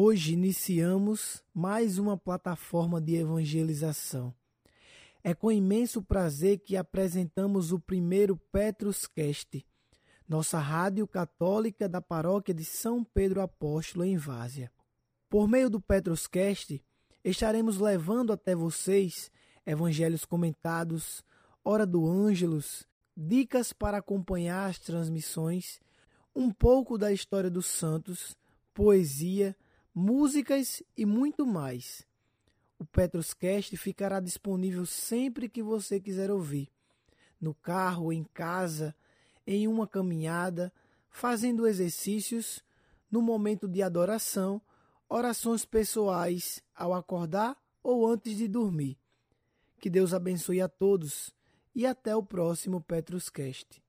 Hoje iniciamos mais uma plataforma de evangelização. É com imenso prazer que apresentamos o primeiro Petruscast, nossa rádio católica da paróquia de São Pedro Apóstolo em Várzea. Por meio do Petruscast, estaremos levando até vocês evangelhos comentados, hora do Ângelus, dicas para acompanhar as transmissões, um pouco da história dos santos, poesia, músicas e muito mais. O Petruscast ficará disponível sempre que você quiser ouvir, no carro, em casa, em uma caminhada, fazendo exercícios, no momento de adoração, orações pessoais ao acordar ou antes de dormir. Que Deus abençoe a todos e até o próximo Petruscast.